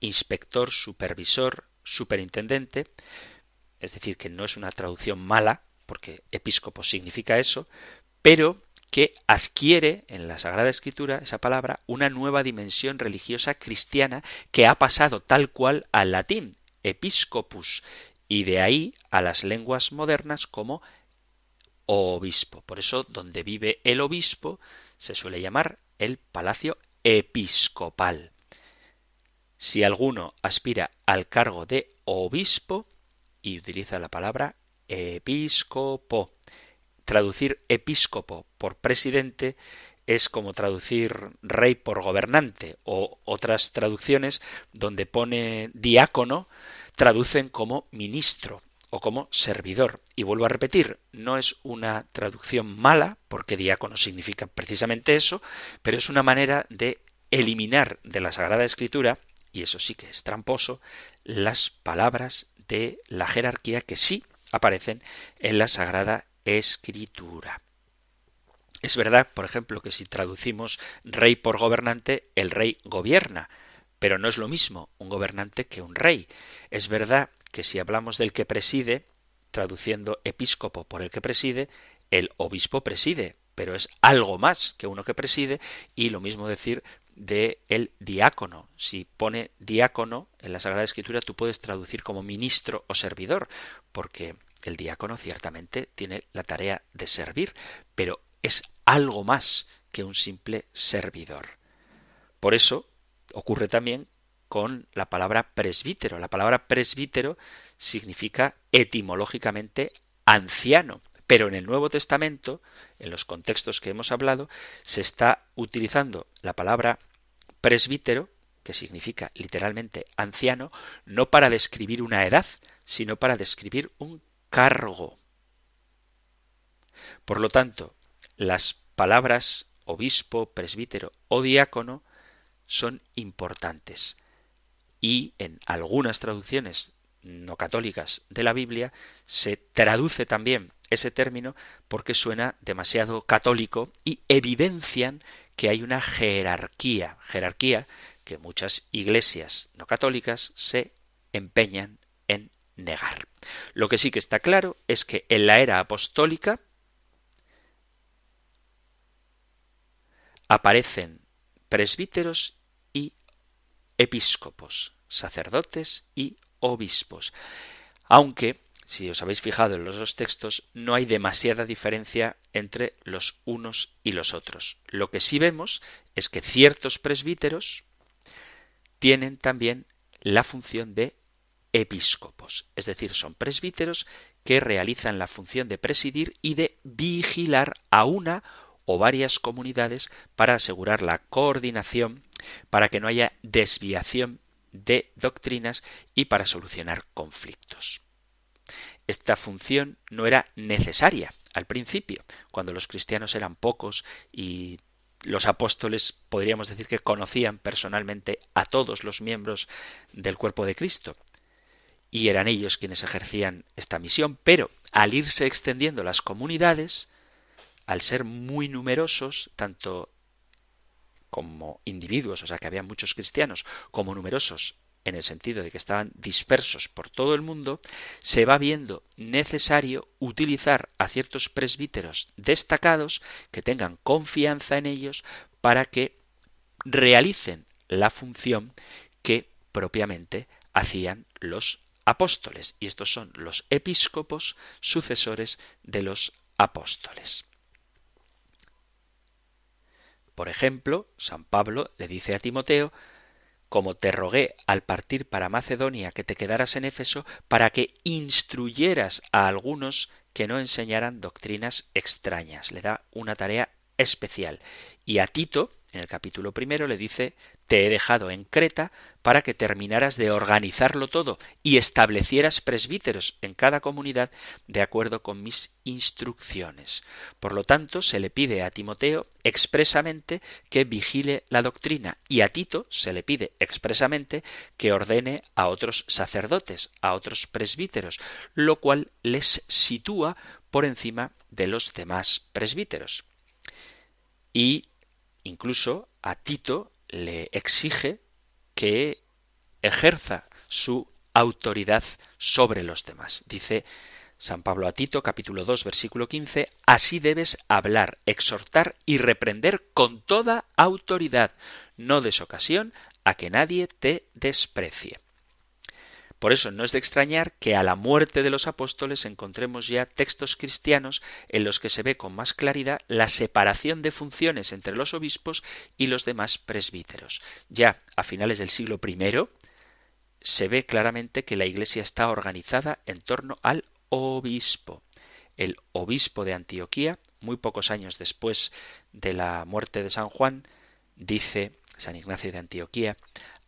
inspector, supervisor, superintendente, es decir, que no es una traducción mala, porque episcopo significa eso, pero que adquiere en la Sagrada Escritura esa palabra una nueva dimensión religiosa cristiana que ha pasado tal cual al latín, episcopus, y de ahí a las lenguas modernas como obispo. Por eso, donde vive el obispo se suele llamar el palacio episcopal. Si alguno aspira al cargo de obispo y utiliza la palabra episcopo, traducir episcopo por presidente es como traducir rey por gobernante o otras traducciones donde pone diácono traducen como ministro o como servidor. Y vuelvo a repetir, no es una traducción mala, porque diácono significa precisamente eso, pero es una manera de eliminar de la Sagrada Escritura, y eso sí que es tramposo, las palabras de la jerarquía que sí aparecen en la Sagrada escritura. Es verdad, por ejemplo, que si traducimos rey por gobernante, el rey gobierna, pero no es lo mismo un gobernante que un rey. Es verdad que si hablamos del que preside, traduciendo episcopo por el que preside, el obispo preside, pero es algo más que uno que preside, y lo mismo decir de el diácono. Si pone diácono en la Sagrada Escritura, tú puedes traducir como ministro o servidor, porque el diácono ciertamente tiene la tarea de servir, pero es algo más que un simple servidor. Por eso ocurre también con la palabra presbítero. La palabra presbítero significa etimológicamente anciano, pero en el Nuevo Testamento, en los contextos que hemos hablado, se está utilizando la palabra presbítero, que significa literalmente anciano, no para describir una edad, sino para describir un cargo. Por lo tanto, las palabras obispo, presbítero o diácono son importantes. Y en algunas traducciones no católicas de la Biblia se traduce también ese término porque suena demasiado católico y evidencian que hay una jerarquía, jerarquía que muchas iglesias no católicas se empeñan en negar. Lo que sí que está claro es que en la era apostólica aparecen presbíteros y episcopos, sacerdotes y obispos. Aunque, si os habéis fijado en los dos textos, no hay demasiada diferencia entre los unos y los otros. Lo que sí vemos es que ciertos presbíteros tienen también la función de episcopos, es decir, son presbíteros que realizan la función de presidir y de vigilar a una o varias comunidades para asegurar la coordinación, para que no haya desviación de doctrinas y para solucionar conflictos. Esta función no era necesaria al principio, cuando los cristianos eran pocos y los apóstoles podríamos decir que conocían personalmente a todos los miembros del cuerpo de Cristo. Y eran ellos quienes ejercían esta misión, pero al irse extendiendo las comunidades, al ser muy numerosos, tanto como individuos, o sea que había muchos cristianos, como numerosos en el sentido de que estaban dispersos por todo el mundo, se va viendo necesario utilizar a ciertos presbíteros destacados que tengan confianza en ellos para que realicen la función que propiamente hacían los apóstoles. Y estos son los episcopos sucesores de los apóstoles. Por ejemplo, San Pablo le dice a Timoteo como te rogué al partir para Macedonia que te quedaras en Éfeso para que instruyeras a algunos que no enseñaran doctrinas extrañas. Le da una tarea especial. Y a Tito, en el capítulo primero, le dice te he dejado en Creta para que terminaras de organizarlo todo y establecieras presbíteros en cada comunidad de acuerdo con mis instrucciones. Por lo tanto, se le pide a Timoteo expresamente que vigile la doctrina y a Tito se le pide expresamente que ordene a otros sacerdotes, a otros presbíteros, lo cual les sitúa por encima de los demás presbíteros. Y incluso a Tito le exige que ejerza su autoridad sobre los demás. Dice San Pablo a Tito, capítulo 2, versículo 15, Así debes hablar, exhortar y reprender con toda autoridad. No des ocasión a que nadie te desprecie. Por eso no es de extrañar que a la muerte de los apóstoles encontremos ya textos cristianos en los que se ve con más claridad la separación de funciones entre los obispos y los demás presbíteros. Ya a finales del siglo I se ve claramente que la Iglesia está organizada en torno al obispo. El obispo de Antioquía, muy pocos años después de la muerte de San Juan, dice San Ignacio de Antioquía,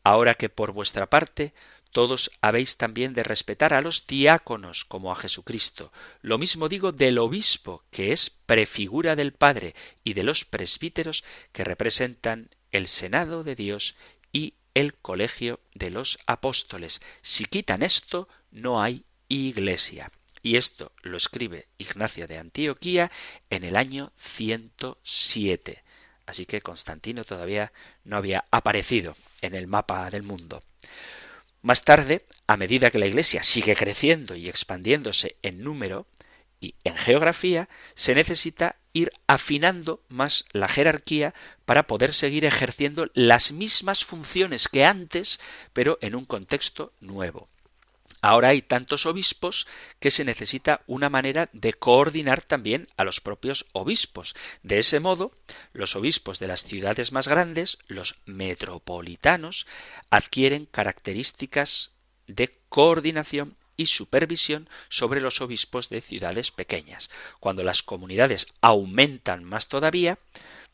ahora que por vuestra parte todos habéis también de respetar a los diáconos como a Jesucristo. Lo mismo digo del obispo, que es prefigura del Padre, y de los presbíteros, que representan el Senado de Dios y el colegio de los apóstoles. Si quitan esto, no hay iglesia. Y esto lo escribe Ignacio de Antioquía en el año 107. Así que Constantino todavía no había aparecido en el mapa del mundo. Más tarde, a medida que la Iglesia sigue creciendo y expandiéndose en número y en geografía, se necesita ir afinando más la jerarquía para poder seguir ejerciendo las mismas funciones que antes, pero en un contexto nuevo. Ahora hay tantos obispos que se necesita una manera de coordinar también a los propios obispos. De ese modo, los obispos de las ciudades más grandes, los metropolitanos, adquieren características de coordinación y supervisión sobre los obispos de ciudades pequeñas. Cuando las comunidades aumentan más todavía,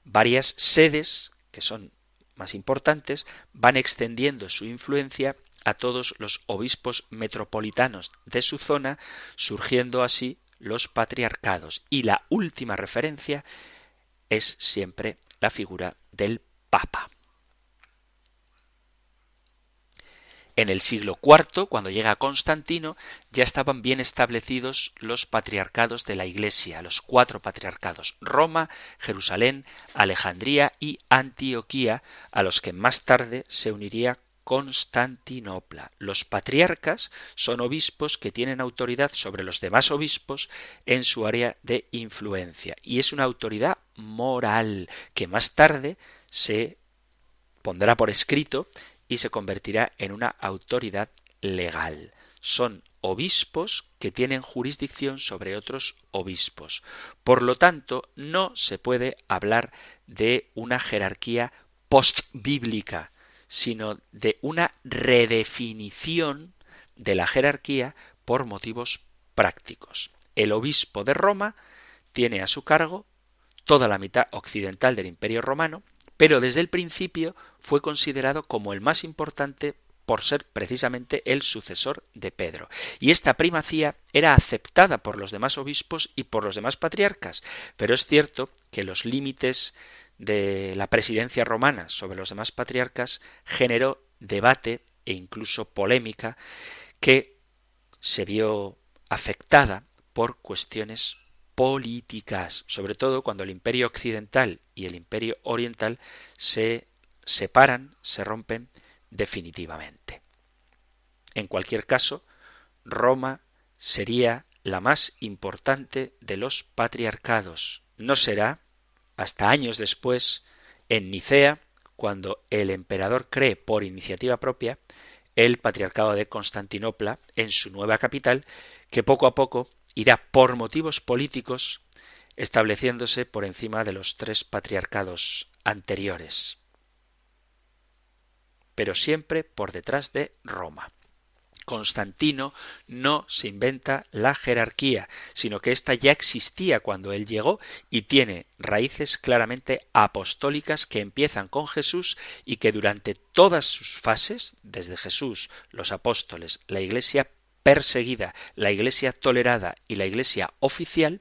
varias sedes, que son más importantes, van extendiendo su influencia a todos los obispos metropolitanos de su zona, surgiendo así los patriarcados. Y la última referencia es siempre la figura del Papa. En el siglo IV, cuando llega Constantino, ya estaban bien establecidos los patriarcados de la Iglesia, los cuatro patriarcados, Roma, Jerusalén, Alejandría y Antioquía, a los que más tarde se uniría Constantinopla. Los patriarcas son obispos que tienen autoridad sobre los demás obispos en su área de influencia y es una autoridad moral que más tarde se pondrá por escrito y se convertirá en una autoridad legal. Son obispos que tienen jurisdicción sobre otros obispos. Por lo tanto, no se puede hablar de una jerarquía postbíblica, sino de una redefinición de la jerarquía por motivos prácticos. El obispo de Roma tiene a su cargo toda la mitad occidental del Imperio romano, pero desde el principio fue considerado como el más importante por ser precisamente el sucesor de Pedro. Y esta primacía era aceptada por los demás obispos y por los demás patriarcas, pero es cierto que los límites de la presidencia romana sobre los demás patriarcas generó debate e incluso polémica que se vio afectada por cuestiones políticas, sobre todo cuando el imperio occidental y el imperio oriental se separan, se rompen definitivamente. En cualquier caso, Roma sería la más importante de los patriarcados. No será hasta años después, en Nicea, cuando el emperador cree por iniciativa propia el patriarcado de Constantinopla en su nueva capital, que poco a poco irá por motivos políticos estableciéndose por encima de los tres patriarcados anteriores, pero siempre por detrás de Roma. Constantino no se inventa la jerarquía, sino que ésta ya existía cuando él llegó y tiene raíces claramente apostólicas que empiezan con Jesús y que durante todas sus fases, desde Jesús, los apóstoles, la Iglesia perseguida, la Iglesia tolerada y la Iglesia oficial,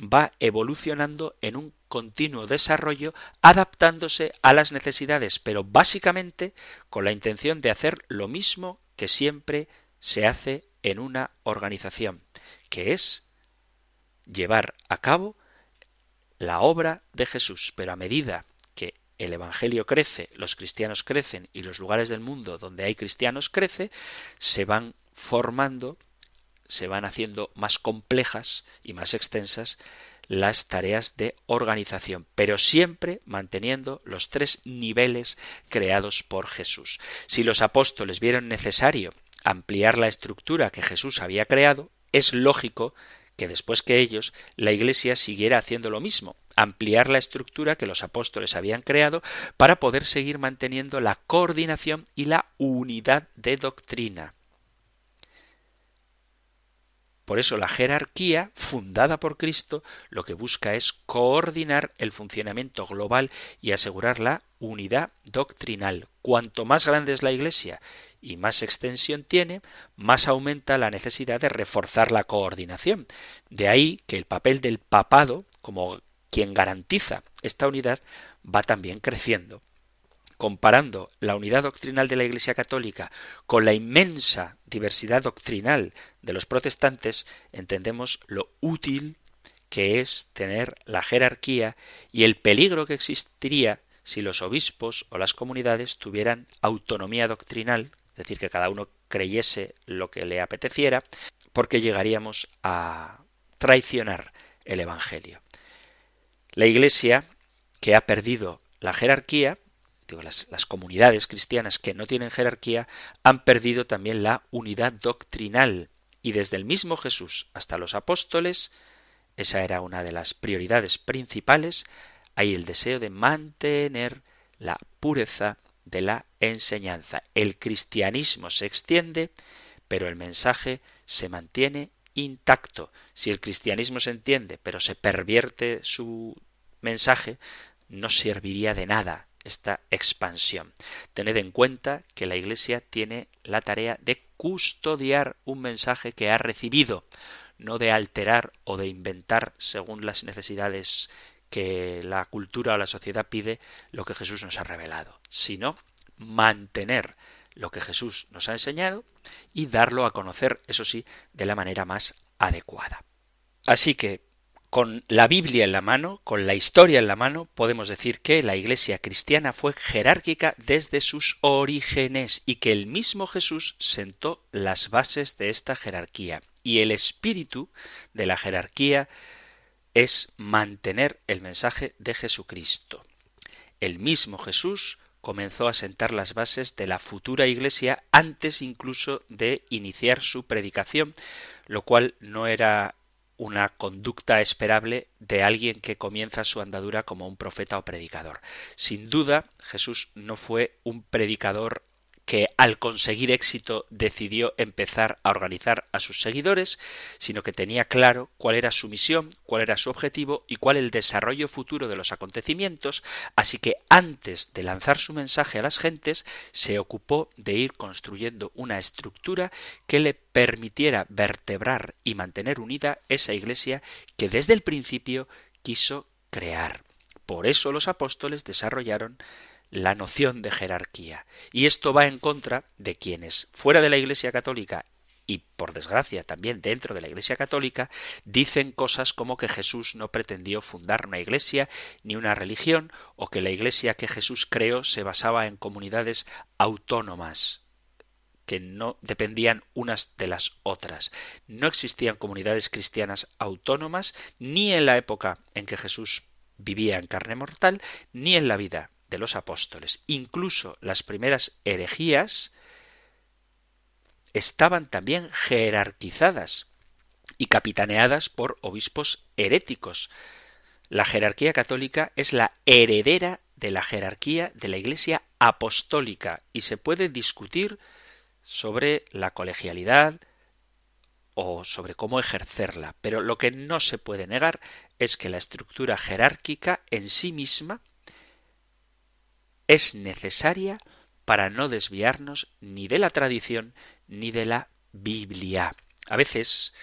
va evolucionando en un continuo desarrollo adaptándose a las necesidades, pero básicamente con la intención de hacer lo mismo que siempre se hace en una organización, que es llevar a cabo la obra de Jesús, pero a medida que el Evangelio crece, los cristianos crecen y los lugares del mundo donde hay cristianos crece, se van formando, se van haciendo más complejas y más extensas las tareas de organización, pero siempre manteniendo los tres niveles creados por Jesús. Si los apóstoles vieron necesario ampliar la estructura que Jesús había creado, es lógico que después que ellos la Iglesia siguiera haciendo lo mismo, ampliar la estructura que los apóstoles habían creado para poder seguir manteniendo la coordinación y la unidad de doctrina. Por eso la jerarquía, fundada por Cristo, lo que busca es coordinar el funcionamiento global y asegurar la unidad doctrinal. Cuanto más grande es la Iglesia y más extensión tiene, más aumenta la necesidad de reforzar la coordinación. De ahí que el papel del papado, como quien garantiza esta unidad, va también creciendo comparando la unidad doctrinal de la Iglesia Católica con la inmensa diversidad doctrinal de los protestantes, entendemos lo útil que es tener la jerarquía y el peligro que existiría si los obispos o las comunidades tuvieran autonomía doctrinal, es decir, que cada uno creyese lo que le apeteciera, porque llegaríamos a traicionar el Evangelio. La Iglesia, que ha perdido la jerarquía, las, las, comunidades cristianas que no tienen jerarquía han perdido también la unidad doctrinal. Y desde el mismo Jesús hasta los apóstoles, esa era una de las prioridades principales, hay el deseo de mantener la pureza de la enseñanza. El cristianismo se extiende, pero el mensaje se mantiene intacto. Si el cristianismo se entiende, pero se pervierte su mensaje, no serviría de nada esta expansión. Tened en cuenta que la Iglesia tiene la tarea de custodiar un mensaje que ha recibido, no de alterar o de inventar según las necesidades que la cultura o la sociedad pide lo que Jesús nos ha revelado, sino mantener lo que Jesús nos ha enseñado y darlo a conocer, eso sí, de la manera más adecuada. Así que, con la Biblia en la mano, con la historia en la mano, podemos decir que la Iglesia cristiana fue jerárquica desde sus orígenes y que el mismo Jesús sentó las bases de esta jerarquía. Y el espíritu de la jerarquía es mantener el mensaje de Jesucristo. El mismo Jesús comenzó a sentar las bases de la futura Iglesia antes incluso de iniciar su predicación, lo cual no era una conducta esperable de alguien que comienza su andadura como un profeta o predicador. Sin duda, Jesús no fue un predicador que al conseguir éxito decidió empezar a organizar a sus seguidores, sino que tenía claro cuál era su misión, cuál era su objetivo y cuál el desarrollo futuro de los acontecimientos, así que antes de lanzar su mensaje a las gentes, se ocupó de ir construyendo una estructura que le permitiera vertebrar y mantener unida esa iglesia que desde el principio quiso crear. Por eso los apóstoles desarrollaron la noción de jerarquía. Y esto va en contra de quienes, fuera de la Iglesia Católica y por desgracia también dentro de la Iglesia Católica, dicen cosas como que Jesús no pretendió fundar una iglesia ni una religión, o que la iglesia que Jesús creó se basaba en comunidades autónomas que no dependían unas de las otras. No existían comunidades cristianas autónomas ni en la época en que Jesús vivía en carne mortal, ni en la vida de los apóstoles. Incluso las primeras herejías estaban también jerarquizadas y capitaneadas por obispos heréticos. La jerarquía católica es la heredera de la jerarquía de la Iglesia apostólica y se puede discutir sobre la colegialidad o sobre cómo ejercerla, pero lo que no se puede negar es que la estructura jerárquica en sí misma es necesaria para no desviarnos ni de la tradición ni de la Biblia. A veces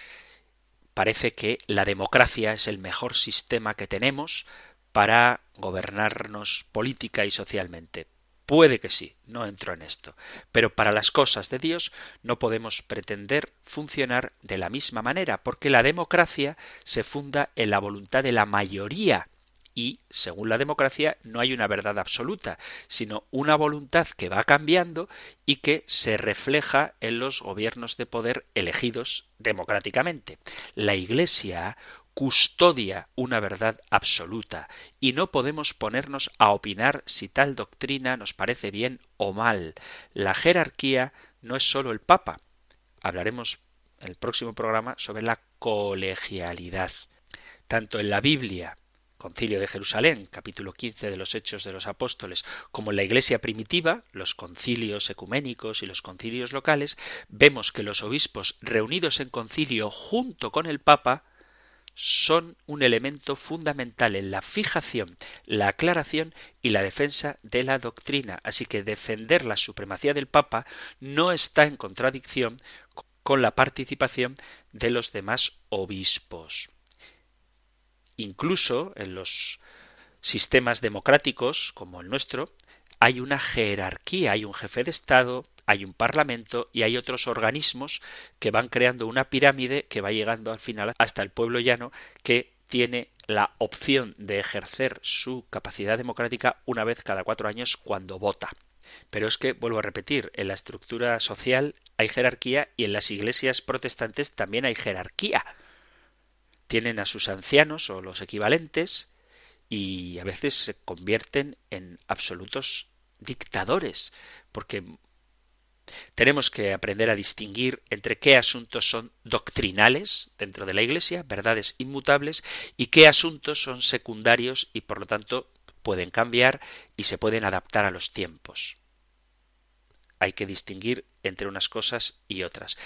parece que la democracia es el mejor sistema que tenemos para gobernarnos política y socialmente. Puede que sí, no entro en esto, pero para las cosas de Dios no podemos pretender funcionar de la misma manera, porque la democracia se funda en la voluntad de la mayoría y, según la democracia, no hay una verdad absoluta, sino una voluntad que va cambiando y que se refleja en los gobiernos de poder elegidos democráticamente. La Iglesia custodia una verdad absoluta y no podemos ponernos a opinar si tal doctrina nos parece bien o mal. La jerarquía no es sólo el Papa. Hablaremos en el próximo programa sobre la colegialidad. Tanto en la Biblia Concilio de Jerusalén, capítulo 15 de los Hechos de los Apóstoles, como en la Iglesia primitiva, los concilios ecuménicos y los concilios locales, vemos que los obispos reunidos en concilio junto con el Papa son un elemento fundamental en la fijación, la aclaración y la defensa de la doctrina. Así que defender la supremacía del Papa no está en contradicción con la participación de los demás obispos. Incluso en los sistemas democráticos como el nuestro, hay una jerarquía, hay un jefe de Estado, hay un parlamento y hay otros organismos que van creando una pirámide que va llegando al final hasta el pueblo llano que tiene la opción de ejercer su capacidad democrática una vez cada cuatro años cuando vota. Pero es que, vuelvo a repetir, en la estructura social hay jerarquía y en las iglesias protestantes también hay jerarquía tienen a sus ancianos o los equivalentes y a veces se convierten en absolutos dictadores, porque tenemos que aprender a distinguir entre qué asuntos son doctrinales dentro de la Iglesia, verdades inmutables, y qué asuntos son secundarios y por lo tanto pueden cambiar y se pueden adaptar a los tiempos. Hay que distinguir entre unas cosas y otras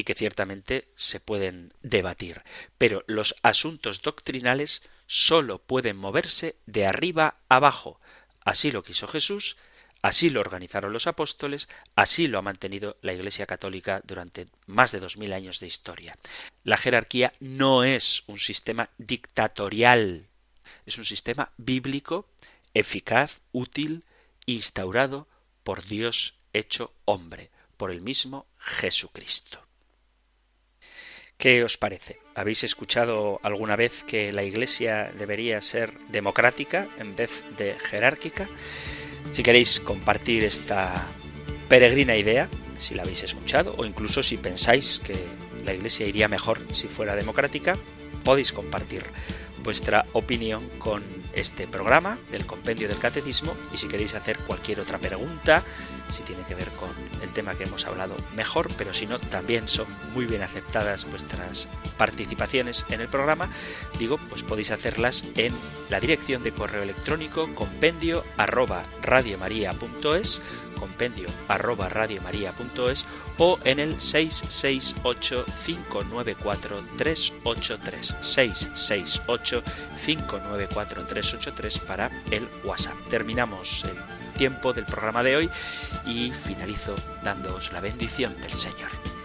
y que ciertamente se pueden debatir. Pero los asuntos doctrinales sólo pueden moverse de arriba abajo. Así lo quiso Jesús, así lo organizaron los apóstoles, así lo ha mantenido la Iglesia Católica durante más de dos mil años de historia. La jerarquía no es un sistema dictatorial, es un sistema bíblico, eficaz, útil, instaurado por Dios hecho hombre, por el mismo Jesucristo. ¿Qué os parece? ¿Habéis escuchado alguna vez que la Iglesia debería ser democrática en vez de jerárquica? Si queréis compartir esta peregrina idea, si la habéis escuchado, o incluso si pensáis que la Iglesia iría mejor si fuera democrática, podéis compartir vuestra opinión con este programa del Compendio del Catecismo y si queréis hacer cualquier otra pregunta, si tiene que ver con el tema que hemos hablado mejor, pero si no, también son muy bien aceptadas vuestras participaciones en el programa, digo, pues podéis hacerlas en la dirección de correo electrónico compendio arroba radiomaria.es compendio arroba radiomaria.es o en el 668 594 383 668 594 383 para el WhatsApp. Terminamos el tiempo del programa de hoy y finalizo dándoos la bendición del Señor.